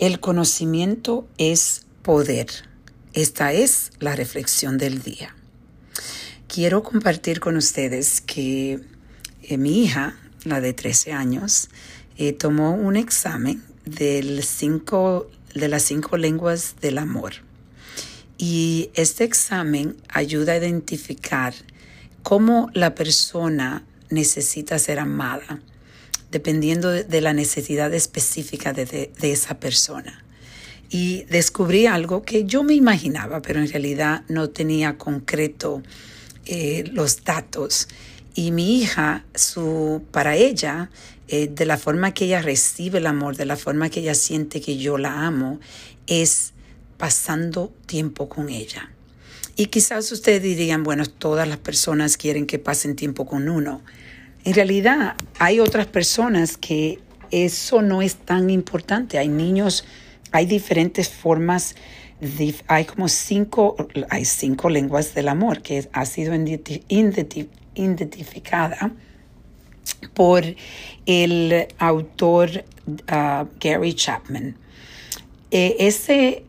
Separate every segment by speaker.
Speaker 1: El conocimiento es poder. Esta es la reflexión del día. Quiero compartir con ustedes que eh, mi hija, la de 13 años, eh, tomó un examen de las cinco lenguas del amor. Y este examen ayuda a identificar cómo la persona necesita ser amada dependiendo de, la necesidad específica de, esa persona. Y descubrí algo que yo me imaginaba, pero en realidad no tenía concreto eh, los datos. Y mi hija, su, para ella, eh, de la forma que ella recibe el amor, de la forma que ella siente que yo la amo, es pasando tiempo con ella. Y quizás ustedes dirían, bueno, todas las personas quieren que pasen tiempo con uno. En realidad hay otras personas que eso no es tan importante. Hay niños, hay diferentes formas, hay como cinco, hay cinco lenguas del amor que ha sido identificada por el autor uh, Gary Chapman. Eh, ese,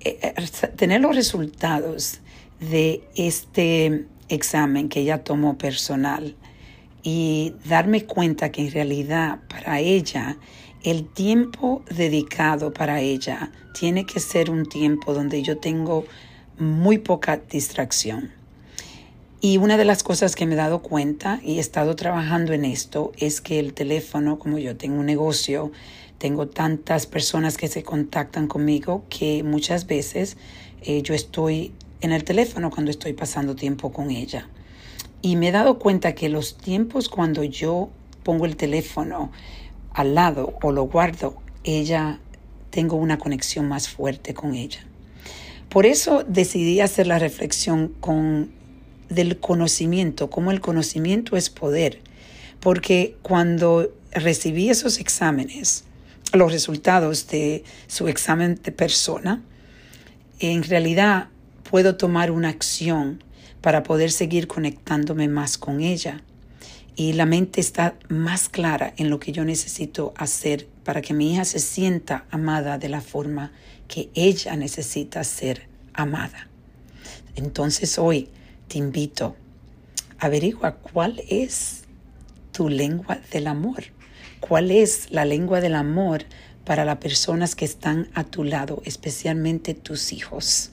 Speaker 1: eh, eh, tener los resultados de este examen que ella tomó personal, y darme cuenta que en realidad para ella el tiempo dedicado para ella tiene que ser un tiempo donde yo tengo muy poca distracción. Y una de las cosas que me he dado cuenta y he estado trabajando en esto es que el teléfono, como yo tengo un negocio, tengo tantas personas que se contactan conmigo que muchas veces eh, yo estoy en el teléfono cuando estoy pasando tiempo con ella. Y me he dado cuenta que los tiempos cuando yo pongo el teléfono al lado o lo guardo, ella tengo una conexión más fuerte con ella. Por eso decidí hacer la reflexión con del conocimiento, como el conocimiento es poder, porque cuando recibí esos exámenes, los resultados de su examen de persona, en realidad puedo tomar una acción para poder seguir conectándome más con ella. Y la mente está más clara en lo que yo necesito hacer para que mi hija se sienta amada de la forma que ella necesita ser amada. Entonces hoy te invito, averigua cuál es tu lengua del amor, cuál es la lengua del amor para las personas que están a tu lado, especialmente tus hijos.